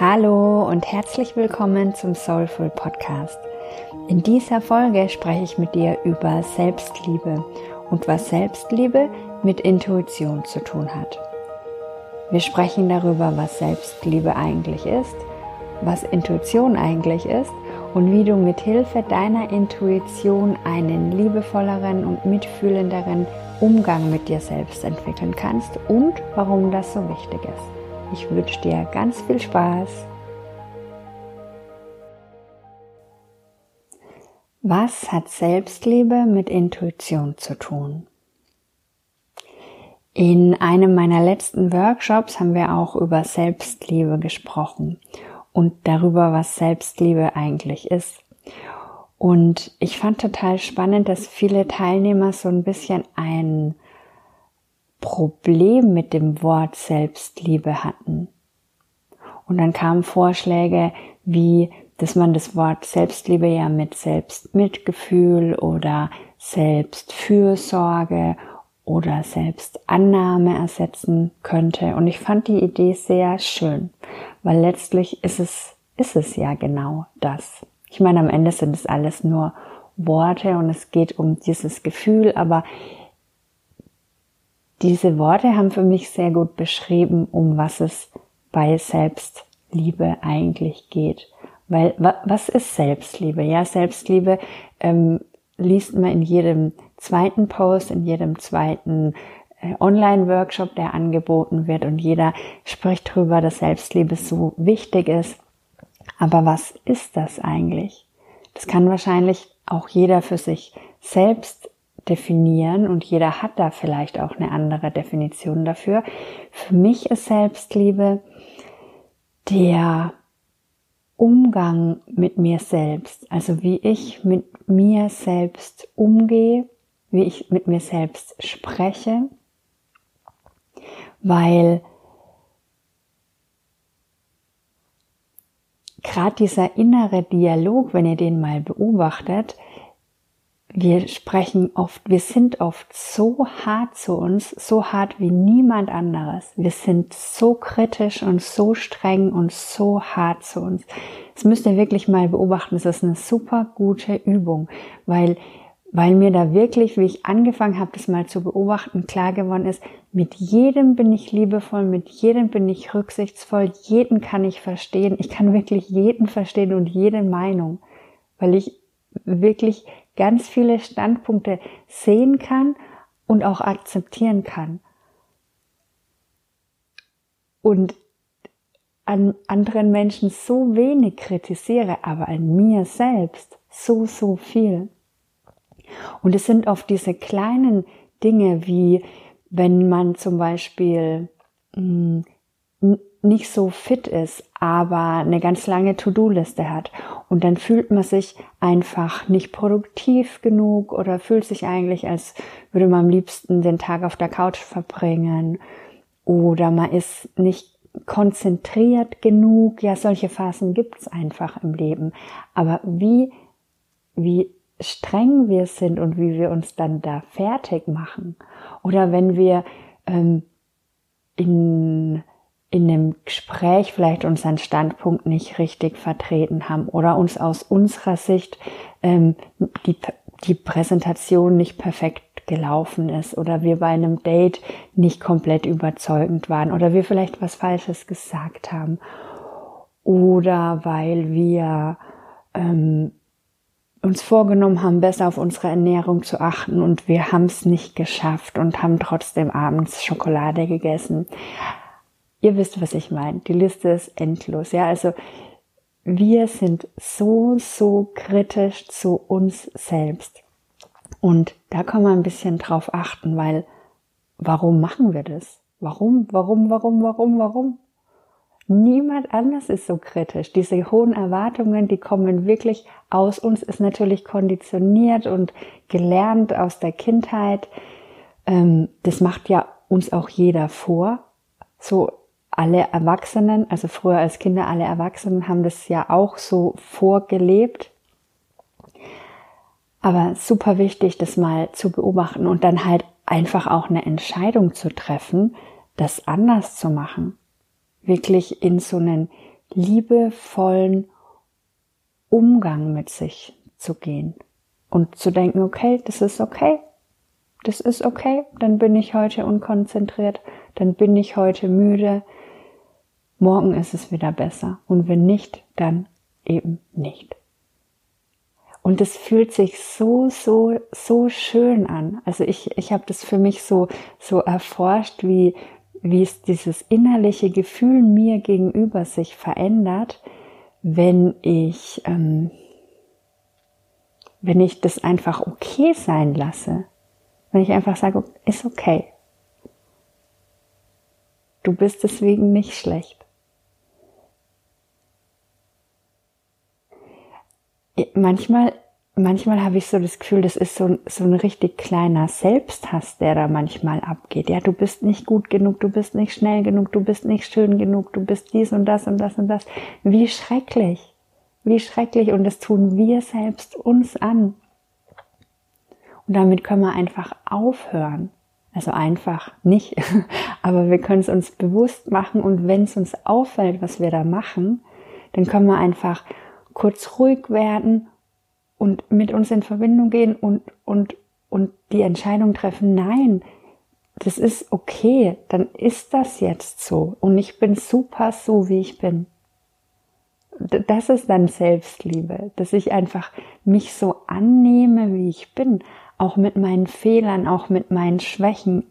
Hallo und herzlich willkommen zum Soulful Podcast. In dieser Folge spreche ich mit dir über Selbstliebe und was Selbstliebe mit Intuition zu tun hat. Wir sprechen darüber, was Selbstliebe eigentlich ist, was Intuition eigentlich ist und wie du mit Hilfe deiner Intuition einen liebevolleren und mitfühlenderen Umgang mit dir selbst entwickeln kannst und warum das so wichtig ist. Ich wünsche dir ganz viel Spaß. Was hat Selbstliebe mit Intuition zu tun? In einem meiner letzten Workshops haben wir auch über Selbstliebe gesprochen und darüber, was Selbstliebe eigentlich ist. Und ich fand total spannend, dass viele Teilnehmer so ein bisschen ein Problem mit dem Wort Selbstliebe hatten. Und dann kamen Vorschläge wie, dass man das Wort Selbstliebe ja mit Selbstmitgefühl oder Selbstfürsorge oder Selbstannahme ersetzen könnte. Und ich fand die Idee sehr schön, weil letztlich ist es, ist es ja genau das. Ich meine, am Ende sind es alles nur Worte und es geht um dieses Gefühl, aber diese Worte haben für mich sehr gut beschrieben, um was es bei Selbstliebe eigentlich geht. Weil was ist Selbstliebe? Ja, Selbstliebe ähm, liest man in jedem zweiten Post, in jedem zweiten äh, Online-Workshop, der angeboten wird und jeder spricht darüber, dass Selbstliebe so wichtig ist. Aber was ist das eigentlich? Das kann wahrscheinlich auch jeder für sich selbst definieren und jeder hat da vielleicht auch eine andere Definition dafür. Für mich ist Selbstliebe der Umgang mit mir selbst, also wie ich mit mir selbst umgehe, wie ich mit mir selbst spreche, weil gerade dieser innere Dialog, wenn ihr den mal beobachtet, wir sprechen oft, wir sind oft so hart zu uns, so hart wie niemand anderes. Wir sind so kritisch und so streng und so hart zu uns. Das müsst ihr wirklich mal beobachten. Das ist eine super gute Übung, weil, weil mir da wirklich, wie ich angefangen habe, das mal zu beobachten, klar geworden ist, mit jedem bin ich liebevoll, mit jedem bin ich rücksichtsvoll, jeden kann ich verstehen. Ich kann wirklich jeden verstehen und jede Meinung, weil ich wirklich ganz viele Standpunkte sehen kann und auch akzeptieren kann. Und an anderen Menschen so wenig kritisiere, aber an mir selbst so, so viel. Und es sind oft diese kleinen Dinge, wie wenn man zum Beispiel mh, hm, nicht so fit ist, aber eine ganz lange To-Do-Liste hat. Und dann fühlt man sich einfach nicht produktiv genug oder fühlt sich eigentlich, als würde man am liebsten den Tag auf der Couch verbringen. Oder man ist nicht konzentriert genug. Ja, solche Phasen gibt's einfach im Leben. Aber wie, wie streng wir sind und wie wir uns dann da fertig machen. Oder wenn wir ähm, in in einem Gespräch vielleicht unseren Standpunkt nicht richtig vertreten haben oder uns aus unserer Sicht ähm, die, die Präsentation nicht perfekt gelaufen ist oder wir bei einem Date nicht komplett überzeugend waren oder wir vielleicht was Falsches gesagt haben oder weil wir ähm, uns vorgenommen haben, besser auf unsere Ernährung zu achten und wir haben es nicht geschafft und haben trotzdem abends Schokolade gegessen. Ihr wisst, was ich meine. Die Liste ist endlos. Ja, also wir sind so, so kritisch zu uns selbst. Und da kann man ein bisschen drauf achten, weil warum machen wir das? Warum, warum, warum, warum, warum? Niemand anders ist so kritisch. Diese hohen Erwartungen, die kommen wirklich aus uns, ist natürlich konditioniert und gelernt aus der Kindheit. Ähm, das macht ja uns auch jeder vor. So alle Erwachsenen, also früher als Kinder, alle Erwachsenen haben das ja auch so vorgelebt. Aber super wichtig, das mal zu beobachten und dann halt einfach auch eine Entscheidung zu treffen, das anders zu machen. Wirklich in so einen liebevollen Umgang mit sich zu gehen und zu denken, okay, das ist okay, das ist okay, dann bin ich heute unkonzentriert, dann bin ich heute müde, morgen ist es wieder besser und wenn nicht, dann eben nicht. Und es fühlt sich so, so, so schön an. Also ich, ich habe das für mich so, so erforscht, wie, wie es dieses innerliche Gefühl mir gegenüber sich verändert, wenn ich, ähm, wenn ich das einfach okay sein lasse. Wenn ich einfach sage, ist okay. Du bist deswegen nicht schlecht. Manchmal, manchmal habe ich so das Gefühl, das ist so, so ein richtig kleiner Selbsthass, der da manchmal abgeht. Ja, du bist nicht gut genug, du bist nicht schnell genug, du bist nicht schön genug, du bist dies und das und das und das. Wie schrecklich. Wie schrecklich. Und das tun wir selbst uns an. Und damit können wir einfach aufhören. Also einfach nicht, aber wir können es uns bewusst machen und wenn es uns auffällt, was wir da machen, dann können wir einfach kurz ruhig werden und mit uns in Verbindung gehen und, und, und die Entscheidung treffen, nein, das ist okay, dann ist das jetzt so und ich bin super so, wie ich bin. Das ist dann Selbstliebe, dass ich einfach mich so annehme, wie ich bin, auch mit meinen Fehlern, auch mit meinen Schwächen,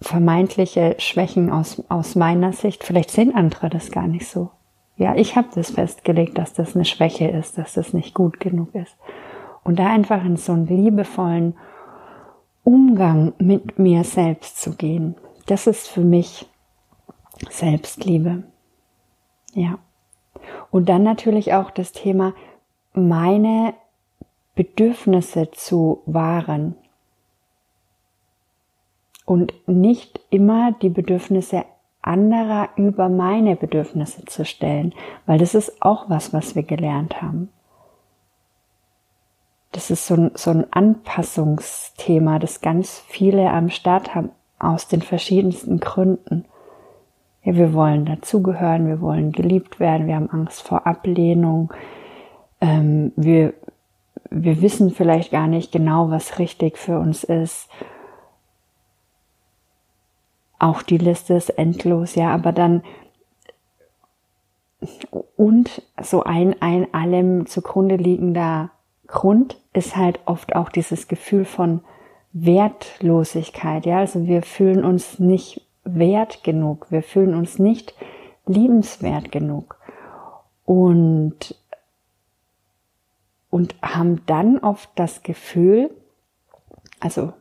vermeintliche Schwächen aus, aus meiner Sicht. Vielleicht sehen andere das gar nicht so. Ja, ich habe das festgelegt, dass das eine Schwäche ist, dass das nicht gut genug ist. Und da einfach in so einen liebevollen Umgang mit mir selbst zu gehen, das ist für mich Selbstliebe. Ja. Und dann natürlich auch das Thema, meine Bedürfnisse zu wahren und nicht immer die Bedürfnisse anderer über meine Bedürfnisse zu stellen, weil das ist auch was, was wir gelernt haben. Das ist so ein, so ein Anpassungsthema, das ganz viele am Start haben, aus den verschiedensten Gründen. Ja, wir wollen dazugehören, wir wollen geliebt werden, wir haben Angst vor Ablehnung, ähm, wir, wir wissen vielleicht gar nicht genau, was richtig für uns ist auch die Liste ist endlos, ja, aber dann und so ein, ein allem zugrunde liegender Grund ist halt oft auch dieses Gefühl von Wertlosigkeit, ja, also wir fühlen uns nicht wert genug, wir fühlen uns nicht liebenswert genug. Und und haben dann oft das Gefühl, also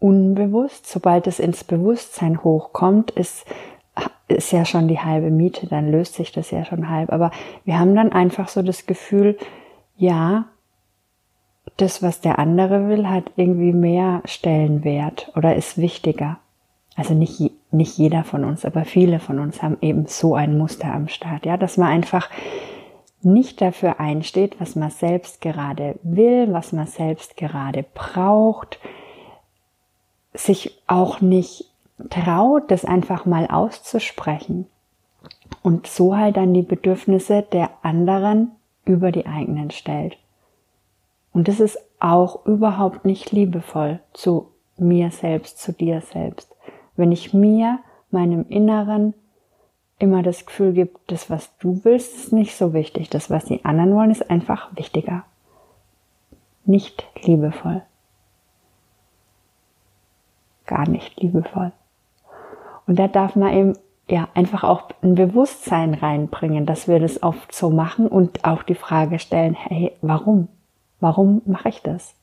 unbewusst. Sobald es ins Bewusstsein hochkommt, ist, ist ja schon die halbe Miete, dann löst sich das ja schon halb. Aber wir haben dann einfach so das Gefühl, ja, das, was der andere will, hat irgendwie mehr Stellenwert oder ist wichtiger. Also nicht, nicht jeder von uns, aber viele von uns haben eben so ein Muster am Start, ja, dass man einfach nicht dafür einsteht, was man selbst gerade will, was man selbst gerade braucht, sich auch nicht traut, das einfach mal auszusprechen und so halt dann die Bedürfnisse der anderen über die eigenen stellt. Und das ist auch überhaupt nicht liebevoll zu mir selbst, zu dir selbst. Wenn ich mir, meinem Inneren, immer das Gefühl gebe, das, was du willst, ist nicht so wichtig. Das, was die anderen wollen, ist einfach wichtiger. Nicht liebevoll gar nicht liebevoll. Und da darf man eben ja einfach auch ein Bewusstsein reinbringen, dass wir das oft so machen und auch die Frage stellen, hey, warum? Warum mache ich das?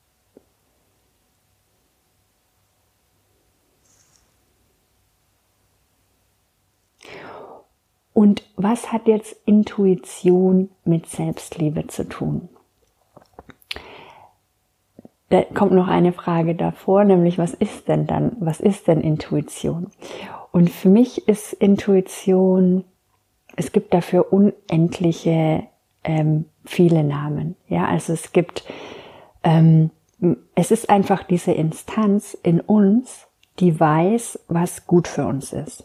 Und was hat jetzt Intuition mit Selbstliebe zu tun? Da kommt noch eine Frage davor, nämlich was ist denn dann, was ist denn Intuition? Und für mich ist Intuition, es gibt dafür unendliche ähm, viele Namen. Ja, also es gibt, ähm, es ist einfach diese Instanz in uns, die weiß, was gut für uns ist.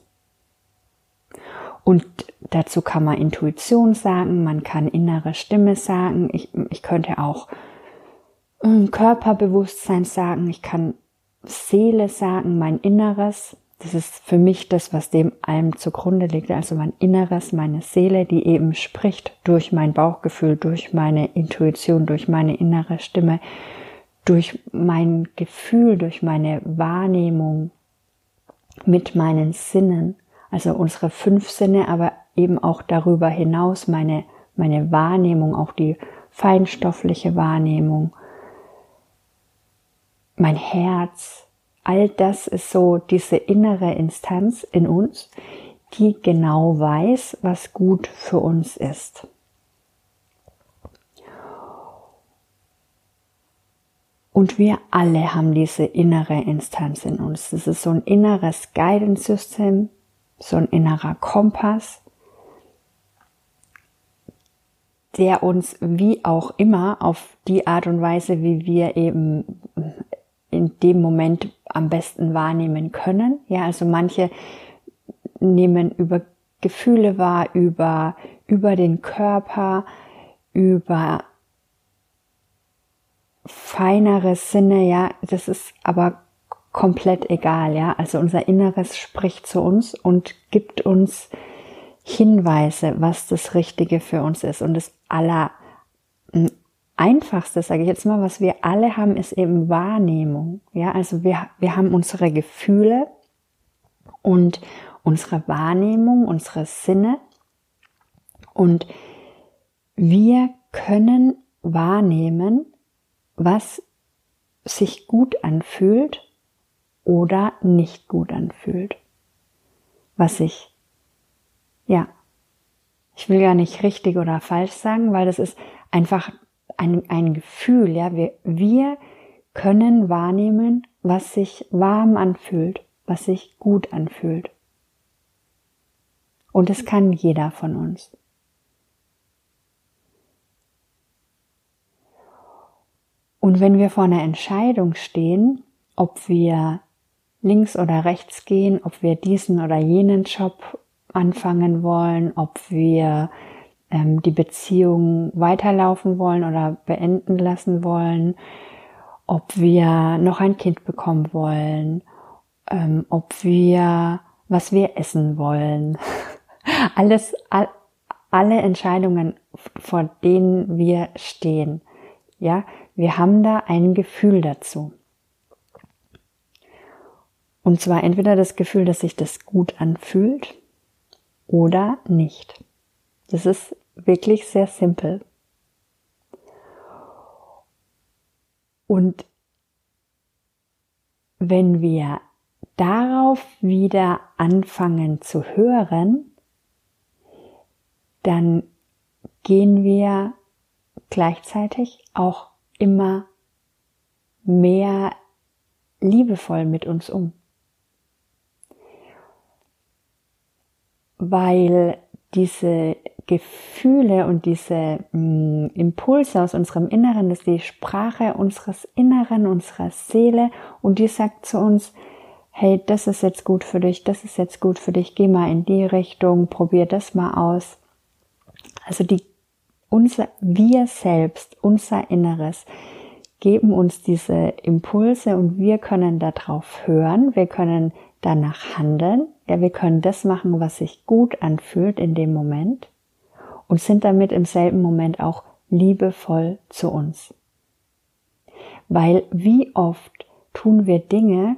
Und dazu kann man Intuition sagen, man kann innere Stimme sagen, ich, ich könnte auch Körperbewusstsein sagen, ich kann Seele sagen, mein Inneres. Das ist für mich das, was dem allem zugrunde liegt. Also mein Inneres, meine Seele, die eben spricht durch mein Bauchgefühl, durch meine Intuition, durch meine innere Stimme, durch mein Gefühl, durch meine Wahrnehmung mit meinen Sinnen. Also unsere fünf Sinne, aber eben auch darüber hinaus meine, meine Wahrnehmung, auch die feinstoffliche Wahrnehmung, mein Herz, all das ist so diese innere Instanz in uns, die genau weiß, was gut für uns ist. Und wir alle haben diese innere Instanz in uns. Das ist so ein inneres Guidance System, so ein innerer Kompass, der uns wie auch immer auf die Art und Weise, wie wir eben in dem Moment am besten wahrnehmen können. Ja, also manche nehmen über Gefühle wahr, über, über den Körper, über feinere Sinne, ja, das ist aber komplett egal, ja. Also unser Inneres spricht zu uns und gibt uns Hinweise, was das Richtige für uns ist. Und das aller Einfachste, sage ich jetzt mal, was wir alle haben, ist eben Wahrnehmung. Ja, also wir, wir haben unsere Gefühle und unsere Wahrnehmung, unsere Sinne und wir können wahrnehmen, was sich gut anfühlt oder nicht gut anfühlt. Was sich, ja, ich will gar nicht richtig oder falsch sagen, weil das ist einfach ein, ein Gefühl, ja, wir, wir können wahrnehmen, was sich warm anfühlt, was sich gut anfühlt. Und es kann jeder von uns. Und wenn wir vor einer Entscheidung stehen, ob wir links oder rechts gehen, ob wir diesen oder jenen Job anfangen wollen, ob wir die Beziehung weiterlaufen wollen oder beenden lassen wollen, ob wir noch ein Kind bekommen wollen, ähm, ob wir, was wir essen wollen. Alles, all, alle Entscheidungen, vor denen wir stehen. Ja, wir haben da ein Gefühl dazu. Und zwar entweder das Gefühl, dass sich das gut anfühlt oder nicht. Das ist wirklich sehr simpel. Und wenn wir darauf wieder anfangen zu hören, dann gehen wir gleichzeitig auch immer mehr liebevoll mit uns um. Weil diese Gefühle und diese mh, mm, Impulse aus unserem Inneren, das ist die Sprache unseres Inneren, unserer Seele und die sagt zu uns, hey, das ist jetzt gut für dich, das ist jetzt gut für dich, geh mal in die Richtung, probier das mal aus. Also die, unser, wir selbst, unser Inneres, geben uns diese Impulse und wir können darauf hören, wir können danach handeln, ja, wir können das machen, was sich gut anfühlt in dem Moment und sind damit im selben Moment auch liebevoll zu uns. Weil wie oft tun wir Dinge,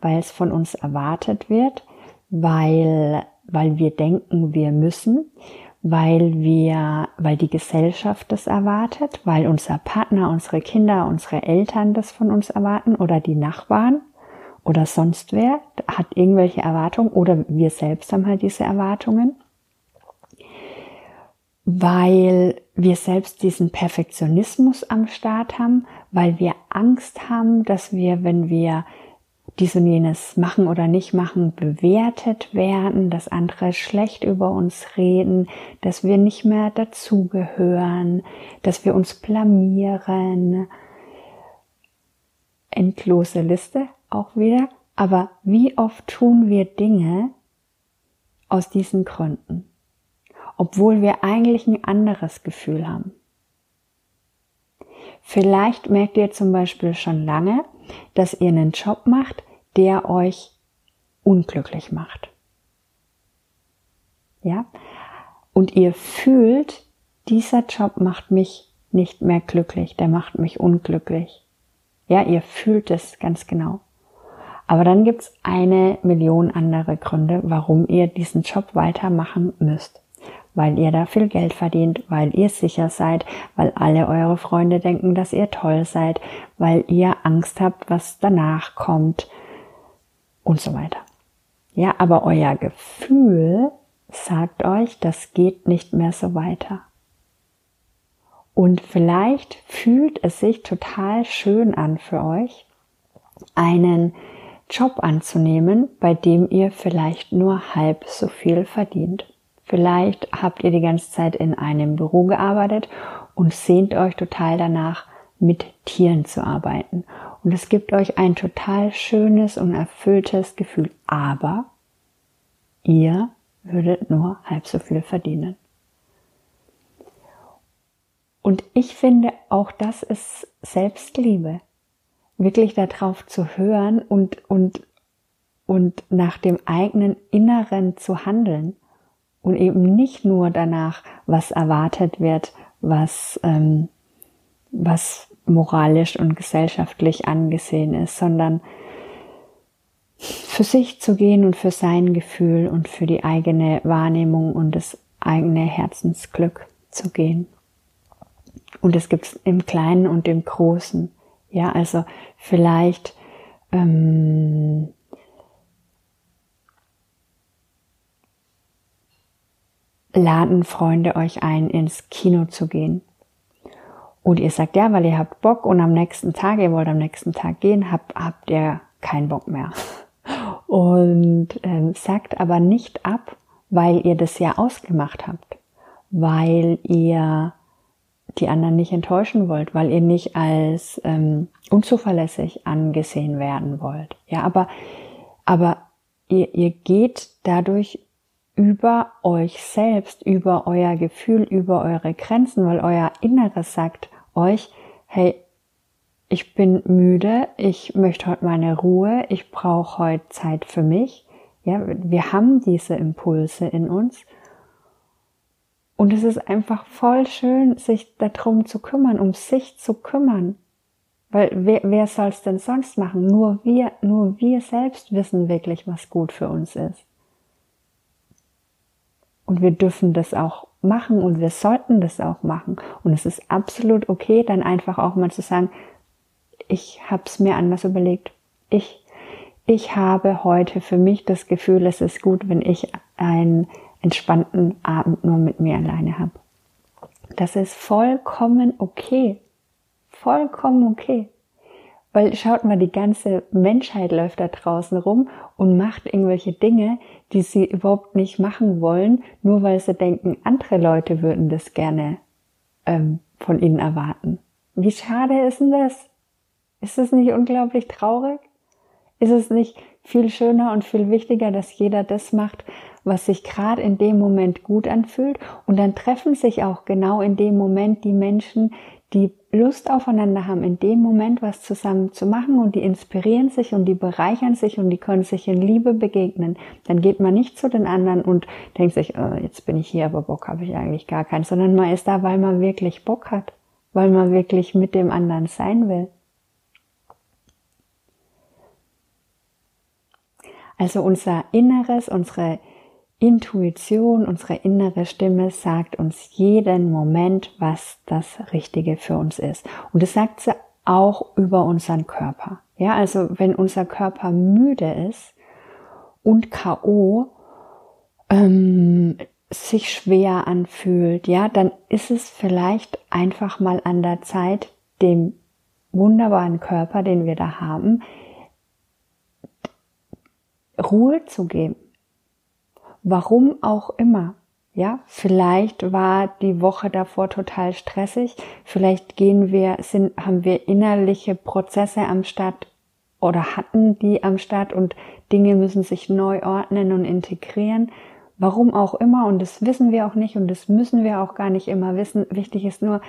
weil es von uns erwartet wird, weil, weil wir denken, wir müssen, weil wir, weil die Gesellschaft das erwartet, weil unser Partner, unsere Kinder, unsere Eltern das von uns erwarten oder die Nachbarn oder sonst wer hat irgendwelche Erwartungen oder wir selbst haben halt diese Erwartungen weil wir selbst diesen Perfektionismus am Start haben, weil wir Angst haben, dass wir, wenn wir dies und jenes machen oder nicht machen, bewertet werden, dass andere schlecht über uns reden, dass wir nicht mehr dazugehören, dass wir uns blamieren. Endlose Liste auch wieder. Aber wie oft tun wir Dinge aus diesen Gründen? obwohl wir eigentlich ein anderes Gefühl haben. Vielleicht merkt ihr zum Beispiel schon lange, dass ihr einen Job macht, der euch unglücklich macht. Ja? Und ihr fühlt, dieser Job macht mich nicht mehr glücklich, der macht mich unglücklich. Ja, ihr fühlt es ganz genau. Aber dann gibt's eine Million andere Gründe, warum ihr diesen Job weitermachen müsst. Weil ihr da viel Geld verdient, weil ihr sicher seid, weil alle eure Freunde denken, dass ihr toll seid, weil ihr Angst habt, was danach kommt und so weiter. Ja, aber euer Gefühl sagt euch, das geht nicht mehr so weiter. Und vielleicht fühlt es sich total schön an für euch, einen Job anzunehmen, bei dem ihr vielleicht nur halb so viel verdient. Vielleicht habt ihr die ganze Zeit in einem Büro gearbeitet und sehnt euch total danach, mit Tieren zu arbeiten. Und es gibt euch ein total schönes und erfülltes Gefühl. Aber ihr würdet nur halb so viel verdienen. Und ich finde, auch das ist Selbstliebe. Wirklich darauf zu hören und, und, und nach dem eigenen Inneren zu handeln und eben nicht nur danach, was erwartet wird, was, ähm, was moralisch und gesellschaftlich angesehen ist, sondern für sich zu gehen und für sein Gefühl und für die eigene Wahrnehmung und das eigene Herzensglück zu gehen. Und es gibt es im Kleinen und im Großen. Ja, also vielleicht ähm, laden Freunde euch ein, ins Kino zu gehen. Und ihr sagt ja, weil ihr habt Bock und am nächsten Tag, ihr wollt am nächsten Tag gehen, habt, habt ihr keinen Bock mehr. Und ähm, sagt aber nicht ab, weil ihr das ja ausgemacht habt, weil ihr die anderen nicht enttäuschen wollt, weil ihr nicht als ähm, unzuverlässig angesehen werden wollt. Ja, aber, aber ihr, ihr geht dadurch über euch selbst, über euer Gefühl, über eure Grenzen, weil euer Inneres sagt euch, hey, ich bin müde, ich möchte heute meine Ruhe, ich brauche heute Zeit für mich. Ja, wir haben diese Impulse in uns und es ist einfach voll schön, sich darum zu kümmern, um sich zu kümmern. Weil wer, wer soll es denn sonst machen? Nur wir, nur wir selbst wissen wirklich, was gut für uns ist. Und wir dürfen das auch machen und wir sollten das auch machen. Und es ist absolut okay, dann einfach auch mal zu sagen, ich habe es mir anders überlegt. Ich, ich habe heute für mich das Gefühl, es ist gut, wenn ich ein entspannten Abend nur mit mir alleine habe. Das ist vollkommen okay. Vollkommen okay. Weil schaut mal, die ganze Menschheit läuft da draußen rum und macht irgendwelche Dinge, die sie überhaupt nicht machen wollen, nur weil sie denken, andere Leute würden das gerne ähm, von ihnen erwarten. Wie schade ist denn das? Ist es nicht unglaublich traurig? Ist es nicht viel schöner und viel wichtiger, dass jeder das macht, was sich gerade in dem Moment gut anfühlt. Und dann treffen sich auch genau in dem Moment die Menschen, die Lust aufeinander haben, in dem Moment was zusammen zu machen und die inspirieren sich und die bereichern sich und die können sich in Liebe begegnen. Dann geht man nicht zu den anderen und denkt sich, oh, jetzt bin ich hier, aber Bock habe ich eigentlich gar keinen, sondern man ist da, weil man wirklich Bock hat, weil man wirklich mit dem anderen sein will. Also unser Inneres, unsere Intuition, unsere innere Stimme sagt uns jeden Moment, was das Richtige für uns ist. Und das sagt sie auch über unseren Körper. Ja, also wenn unser Körper müde ist und K.O. Ähm, sich schwer anfühlt, ja, dann ist es vielleicht einfach mal an der Zeit, dem wunderbaren Körper, den wir da haben, Ruhe zu geben Warum auch immer. Ja, vielleicht war die Woche davor total stressig. Vielleicht gehen wir, sind, haben wir innerliche Prozesse am Start oder hatten die am Start und Dinge müssen sich neu ordnen und integrieren. Warum auch immer, und das wissen wir auch nicht und das müssen wir auch gar nicht immer wissen. Wichtig ist nur,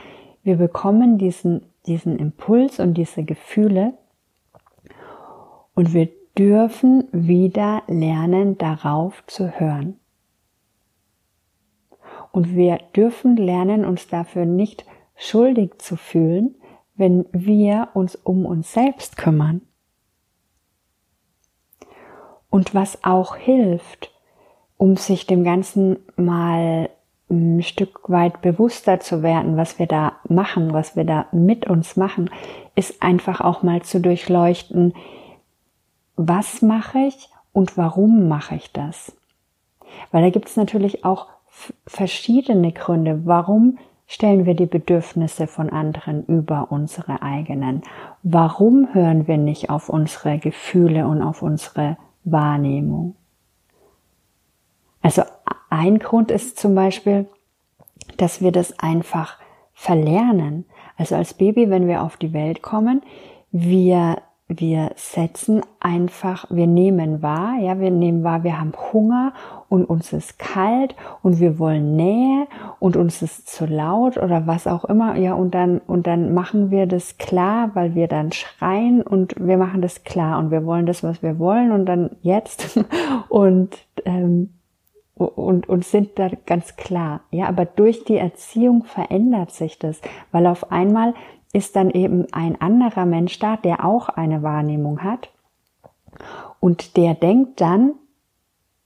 wir bekommen diesen, diesen Impuls und diese Gefühle und wir dürfen wieder lernen, darauf zu hören. Und wir dürfen lernen, uns dafür nicht schuldig zu fühlen, wenn wir uns um uns selbst kümmern. Und was auch hilft, um sich dem Ganzen mal ein Stück weit bewusster zu werden, was wir da machen, was wir da mit uns machen, ist einfach auch mal zu durchleuchten, was mache ich und warum mache ich das? Weil da gibt es natürlich auch verschiedene Gründe, warum stellen wir die Bedürfnisse von anderen über unsere eigenen? Warum hören wir nicht auf unsere Gefühle und auf unsere Wahrnehmung? Also ein Grund ist zum Beispiel, dass wir das einfach verlernen. Also als Baby, wenn wir auf die Welt kommen, wir wir setzen einfach, wir nehmen wahr, ja, wir nehmen wahr, wir haben Hunger und uns ist kalt und wir wollen Nähe und uns ist zu laut oder was auch immer, ja, und dann, und dann machen wir das klar, weil wir dann schreien und wir machen das klar und wir wollen das, was wir wollen und dann jetzt und, ähm, und, und sind da ganz klar. Ja, aber durch die Erziehung verändert sich das, weil auf einmal ist dann eben ein anderer Mensch da, der auch eine Wahrnehmung hat. Und der denkt dann,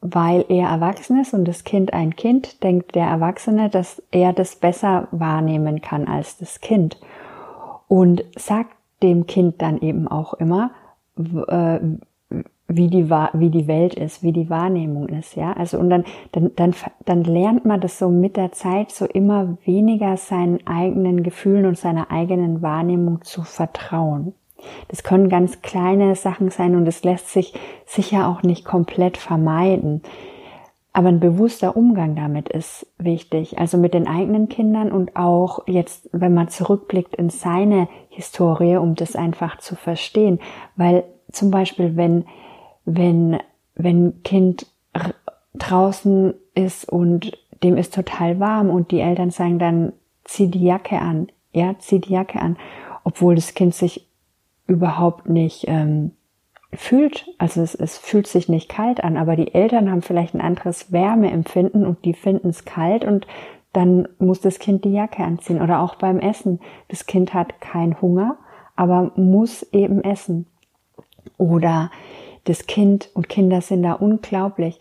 weil er erwachsen ist und das Kind ein Kind, denkt der Erwachsene, dass er das besser wahrnehmen kann als das Kind. Und sagt dem Kind dann eben auch immer, äh, wie die, wie die Welt ist, wie die Wahrnehmung ist, ja. Also, und dann, dann, dann, dann lernt man das so mit der Zeit so immer weniger seinen eigenen Gefühlen und seiner eigenen Wahrnehmung zu vertrauen. Das können ganz kleine Sachen sein und es lässt sich sicher auch nicht komplett vermeiden. Aber ein bewusster Umgang damit ist wichtig. Also mit den eigenen Kindern und auch jetzt, wenn man zurückblickt in seine Historie, um das einfach zu verstehen. Weil zum Beispiel, wenn, wenn, wenn Kind draußen ist und dem ist total warm und die Eltern sagen dann, zieh die Jacke an, ja, zieh die Jacke an, obwohl das Kind sich überhaupt nicht ähm, fühlt, also es, es fühlt sich nicht kalt an, aber die Eltern haben vielleicht ein anderes Wärmeempfinden und die finden es kalt und dann muss das Kind die Jacke anziehen. Oder auch beim Essen. Das Kind hat keinen Hunger, aber muss eben essen. Oder das Kind und Kinder sind da unglaublich,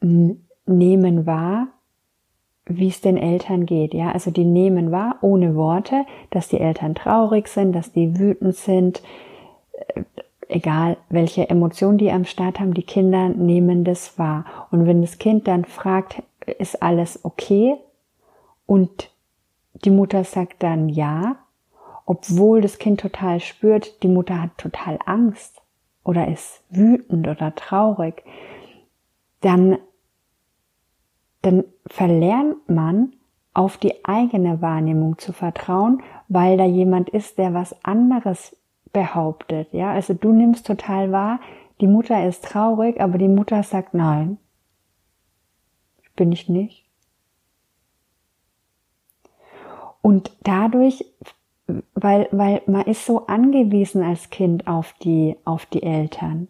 nehmen wahr, wie es den Eltern geht. Ja, also die nehmen wahr, ohne Worte, dass die Eltern traurig sind, dass die wütend sind, äh, egal welche Emotionen die am Start haben, die Kinder nehmen das wahr. Und wenn das Kind dann fragt, ist alles okay? Und die Mutter sagt dann ja, obwohl das Kind total spürt, die Mutter hat total Angst oder ist wütend oder traurig, dann, dann verlernt man auf die eigene Wahrnehmung zu vertrauen, weil da jemand ist, der was anderes behauptet. Ja, also du nimmst total wahr, die Mutter ist traurig, aber die Mutter sagt nein. Bin ich nicht. Und dadurch weil, weil man ist so angewiesen als Kind auf die, auf die Eltern.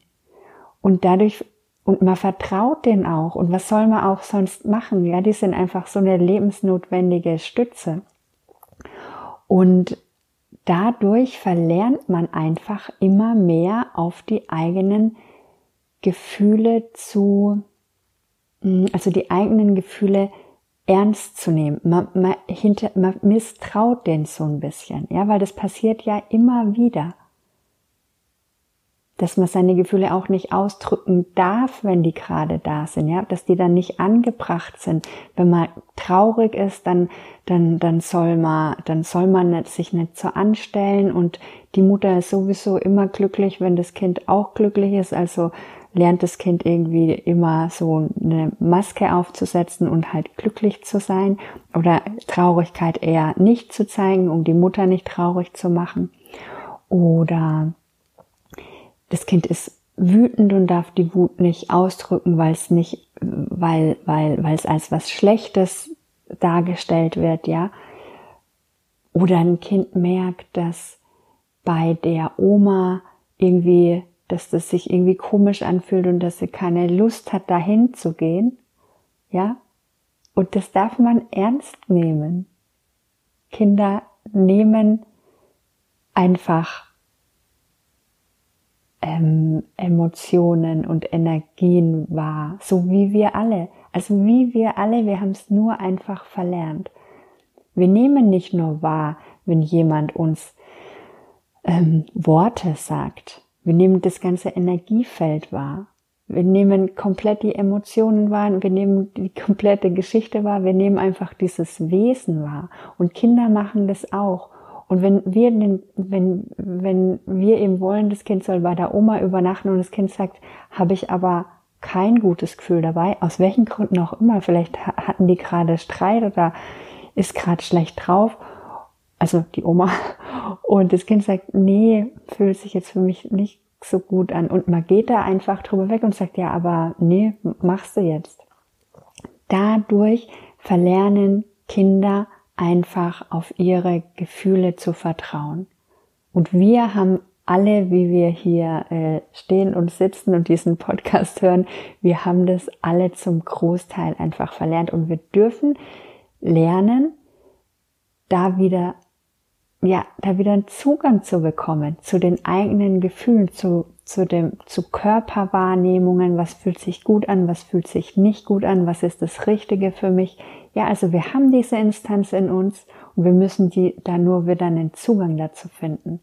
Und dadurch, und man vertraut denen auch. Und was soll man auch sonst machen? Ja, die sind einfach so eine lebensnotwendige Stütze. Und dadurch verlernt man einfach immer mehr auf die eigenen Gefühle zu, also die eigenen Gefühle ernst zu nehmen. Man, man, hinter, man misstraut den so ein bisschen, ja, weil das passiert ja immer wieder. Dass man seine Gefühle auch nicht ausdrücken darf, wenn die gerade da sind, ja, dass die dann nicht angebracht sind. Wenn man traurig ist, dann, dann, dann soll man, dann soll man nicht, sich nicht so anstellen und die Mutter ist sowieso immer glücklich, wenn das Kind auch glücklich ist, also lernt das Kind irgendwie immer so eine Maske aufzusetzen und halt glücklich zu sein oder Traurigkeit eher nicht zu zeigen, um die Mutter nicht traurig zu machen. Oder das Kind ist wütend und darf die Wut nicht ausdrücken, weil es nicht weil, weil, weil es als was Schlechtes dargestellt wird, ja. Oder ein Kind merkt, dass bei der Oma irgendwie, dass das sich irgendwie komisch anfühlt und dass sie keine Lust hat, dahin zu gehen, ja. Und das darf man ernst nehmen. Kinder nehmen einfach ähm, Emotionen und Energien wahr, so wie wir alle. Also wie wir alle, wir haben es nur einfach verlernt. Wir nehmen nicht nur wahr, wenn jemand uns ähm, Worte sagt. Wir nehmen das ganze Energiefeld wahr. Wir nehmen komplett die Emotionen wahr, wir nehmen die komplette Geschichte wahr, wir nehmen einfach dieses Wesen wahr. Und Kinder machen das auch. Und wenn wir, wenn, wenn wir eben wollen, das Kind soll bei der Oma übernachten und das Kind sagt, habe ich aber kein gutes Gefühl dabei, aus welchen Gründen auch immer, vielleicht hatten die gerade Streit oder ist gerade schlecht drauf, also die Oma, und das Kind sagt, nee, fühlt sich jetzt für mich nicht so gut an. Und man geht da einfach drüber weg und sagt, ja, aber nee, machst du jetzt. Dadurch verlernen Kinder einfach auf ihre Gefühle zu vertrauen. Und wir haben alle, wie wir hier äh, stehen und sitzen und diesen Podcast hören, wir haben das alle zum Großteil einfach verlernt und wir dürfen lernen, da wieder ja, da wieder einen Zugang zu bekommen zu den eigenen Gefühlen, zu, zu dem, zu Körperwahrnehmungen, was fühlt sich gut an, was fühlt sich nicht gut an, was ist das Richtige für mich. Ja, also wir haben diese Instanz in uns und wir müssen die da nur wieder einen Zugang dazu finden.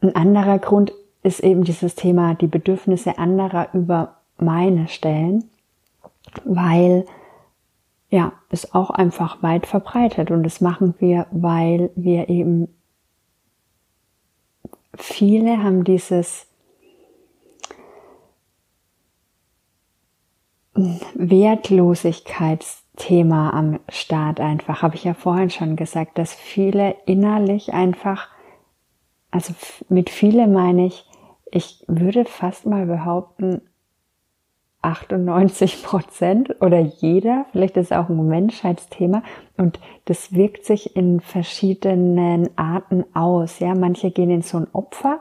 Ein anderer Grund ist eben dieses Thema, die Bedürfnisse anderer über meine stellen, weil ja, ist auch einfach weit verbreitet und das machen wir, weil wir eben viele haben dieses Wertlosigkeitsthema am Start einfach, habe ich ja vorhin schon gesagt, dass viele innerlich einfach, also mit viele meine ich, ich würde fast mal behaupten, 98 Prozent oder jeder, vielleicht ist es auch ein Menschheitsthema und das wirkt sich in verschiedenen Arten aus. Ja, manche gehen in so ein Opferleben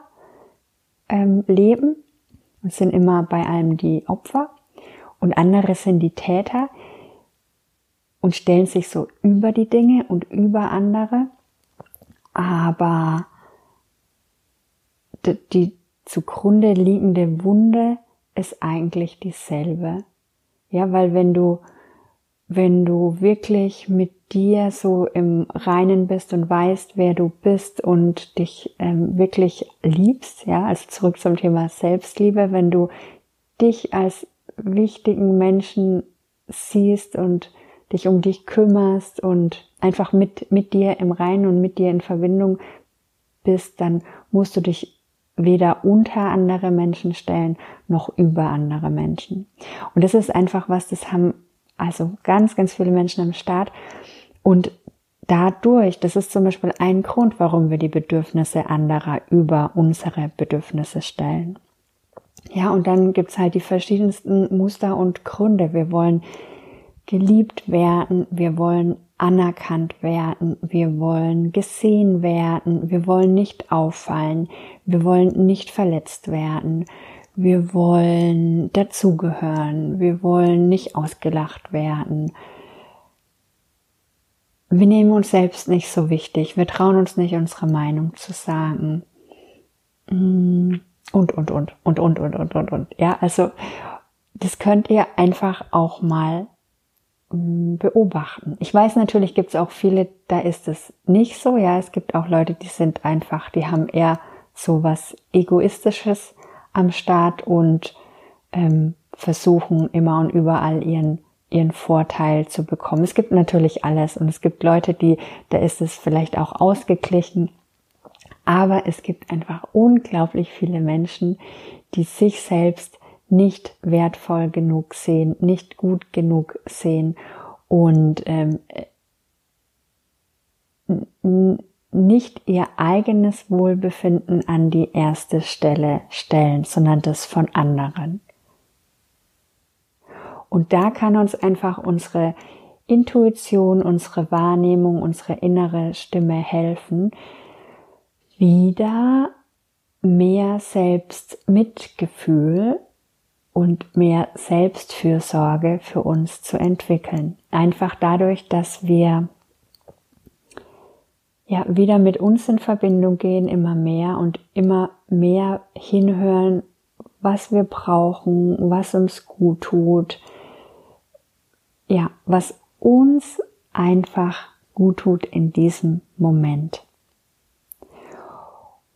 ähm, und sind immer bei einem die Opfer und andere sind die Täter und stellen sich so über die Dinge und über andere, aber die zugrunde liegende Wunde ist eigentlich dieselbe. Ja, weil wenn du, wenn du wirklich mit dir so im Reinen bist und weißt, wer du bist und dich ähm, wirklich liebst, ja, also zurück zum Thema Selbstliebe, wenn du dich als wichtigen Menschen siehst und dich um dich kümmerst und einfach mit, mit dir im Reinen und mit dir in Verbindung bist, dann musst du dich weder unter andere Menschen stellen noch über andere Menschen. Und das ist einfach was, das haben also ganz, ganz viele Menschen am Start. Und dadurch, das ist zum Beispiel ein Grund, warum wir die Bedürfnisse anderer über unsere Bedürfnisse stellen. Ja, und dann gibt's halt die verschiedensten Muster und Gründe. Wir wollen geliebt werden, wir wollen anerkannt werden, wir wollen gesehen werden, wir wollen nicht auffallen, wir wollen nicht verletzt werden, wir wollen dazugehören, wir wollen nicht ausgelacht werden. Wir nehmen uns selbst nicht so wichtig, wir trauen uns nicht unsere Meinung zu sagen. Und, und, und, und, und, und, und, und, und. Ja, also das könnt ihr einfach auch mal beobachten. Ich weiß natürlich gibt es auch viele, da ist es nicht so. Ja, es gibt auch Leute, die sind einfach, die haben eher so was Egoistisches am Start und ähm, versuchen immer und überall ihren ihren Vorteil zu bekommen. Es gibt natürlich alles und es gibt Leute, die, da ist es vielleicht auch ausgeglichen. Aber es gibt einfach unglaublich viele Menschen, die sich selbst nicht wertvoll genug sehen, nicht gut genug sehen und ähm, nicht ihr eigenes Wohlbefinden an die erste Stelle stellen, sondern das von anderen. Und da kann uns einfach unsere Intuition, unsere Wahrnehmung, unsere innere Stimme helfen, wieder mehr Selbstmitgefühl und mehr Selbstfürsorge für uns zu entwickeln. Einfach dadurch, dass wir ja wieder mit uns in Verbindung gehen, immer mehr und immer mehr hinhören, was wir brauchen, was uns gut tut, ja, was uns einfach gut tut in diesem Moment.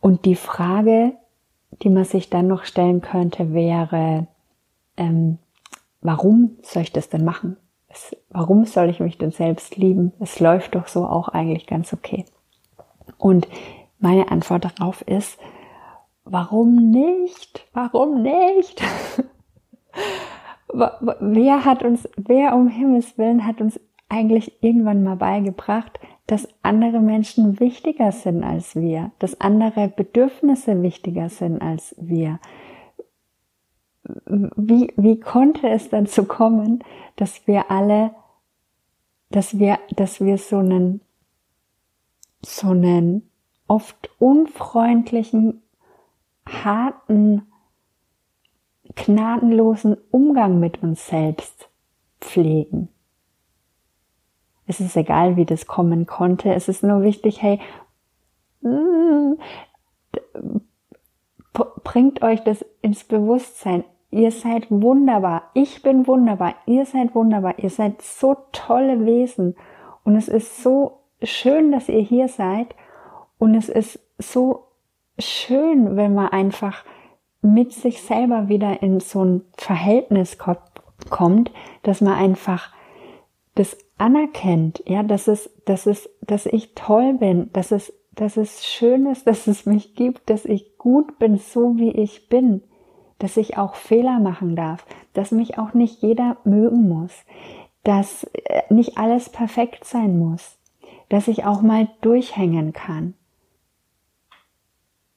Und die Frage, die man sich dann noch stellen könnte, wäre, ähm, warum soll ich das denn machen? Es, warum soll ich mich denn selbst lieben? Es läuft doch so auch eigentlich ganz okay. Und meine Antwort darauf ist, warum nicht? Warum nicht? wer hat uns, wer um Himmels Willen hat uns eigentlich irgendwann mal beigebracht, dass andere Menschen wichtiger sind als wir, dass andere Bedürfnisse wichtiger sind als wir, wie, wie konnte es dazu kommen, dass wir alle, dass wir, dass wir so einen, so einen oft unfreundlichen, harten, gnadenlosen Umgang mit uns selbst pflegen. Es ist egal, wie das kommen konnte. Es ist nur wichtig, hey, mm, bringt euch das ins Bewusstsein. Ihr seid wunderbar. Ich bin wunderbar. Ihr seid wunderbar. Ihr seid so tolle Wesen. Und es ist so schön, dass ihr hier seid. Und es ist so schön, wenn man einfach mit sich selber wieder in so ein Verhältnis kommt, dass man einfach das anerkennt, ja, dass es, dass es, dass ich toll bin, dass es, dass es schön ist, dass es mich gibt, dass ich gut bin, so wie ich bin dass ich auch Fehler machen darf, dass mich auch nicht jeder mögen muss, dass äh, nicht alles perfekt sein muss, dass ich auch mal durchhängen kann,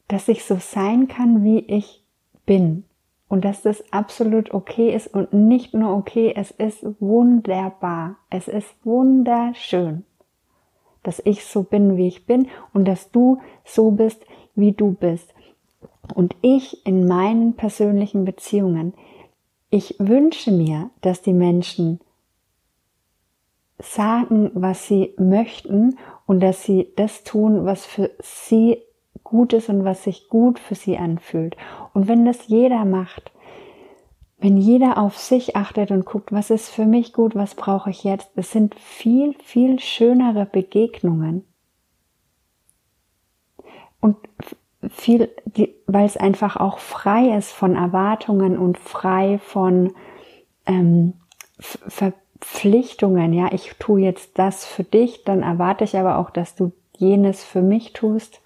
dass ich so sein kann, wie ich bin und dass das absolut okay ist und nicht nur okay, es ist wunderbar, es ist wunderschön, dass ich so bin, wie ich bin und dass du so bist, wie du bist. Und ich in meinen persönlichen Beziehungen, ich wünsche mir, dass die Menschen sagen, was sie möchten und dass sie das tun, was für sie gut ist und was sich gut für sie anfühlt. Und wenn das jeder macht, wenn jeder auf sich achtet und guckt, was ist für mich gut, was brauche ich jetzt, es sind viel, viel schönere Begegnungen. Und viel, weil es einfach auch frei ist von Erwartungen und frei von ähm, Verpflichtungen. Ja, ich tue jetzt das für dich, dann erwarte ich aber auch, dass du jenes für mich tust.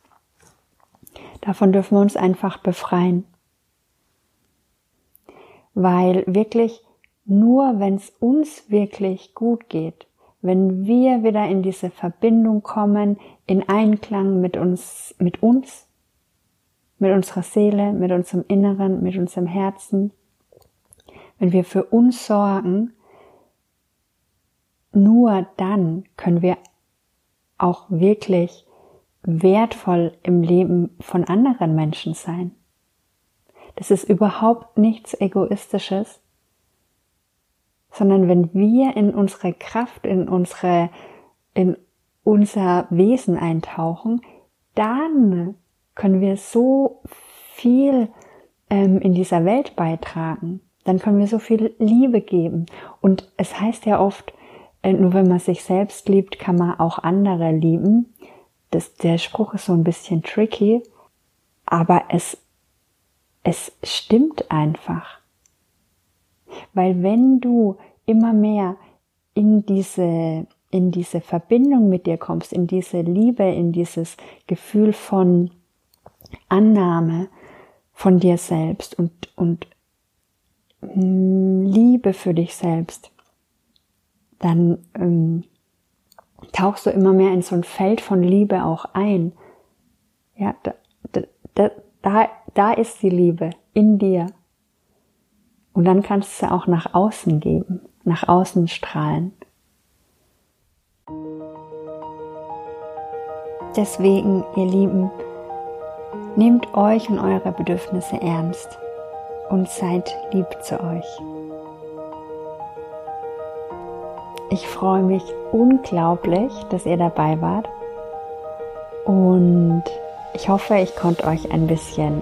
Davon dürfen wir uns einfach befreien. Weil wirklich nur wenn es uns wirklich gut geht, wenn wir wieder in diese Verbindung kommen, in Einklang mit uns, mit uns, mit unserer Seele, mit unserem Inneren, mit unserem Herzen, wenn wir für uns sorgen, nur dann können wir auch wirklich wertvoll im Leben von anderen Menschen sein. Das ist überhaupt nichts Egoistisches, sondern wenn wir in unsere Kraft, in unsere, in unser Wesen eintauchen, dann können wir so viel ähm, in dieser Welt beitragen. Dann können wir so viel Liebe geben. Und es heißt ja oft, äh, nur wenn man sich selbst liebt, kann man auch andere lieben. Das, der Spruch ist so ein bisschen tricky, aber es, es stimmt einfach. Weil wenn du immer mehr in diese, in diese Verbindung mit dir kommst, in diese Liebe, in dieses Gefühl von Annahme von dir selbst und, und Liebe für dich selbst, dann ähm, tauchst du immer mehr in so ein Feld von Liebe auch ein. Ja, da, da, da, da ist die Liebe in dir. Und dann kannst du auch nach außen geben, nach außen strahlen. Deswegen, ihr Lieben, nehmt euch und eure Bedürfnisse ernst und seid lieb zu euch. Ich freue mich unglaublich, dass ihr dabei wart und ich hoffe, ich konnte euch ein bisschen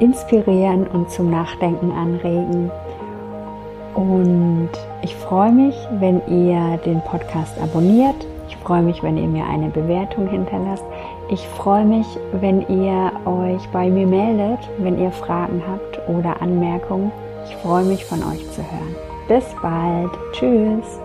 inspirieren und zum Nachdenken anregen. Und ich freue mich, wenn ihr den Podcast abonniert. Ich freue mich, wenn ihr mir eine Bewertung hinterlasst. Ich freue mich, wenn ihr euch bei mir meldet, wenn ihr Fragen habt oder Anmerkungen. Ich freue mich von euch zu hören. Bis bald. Tschüss.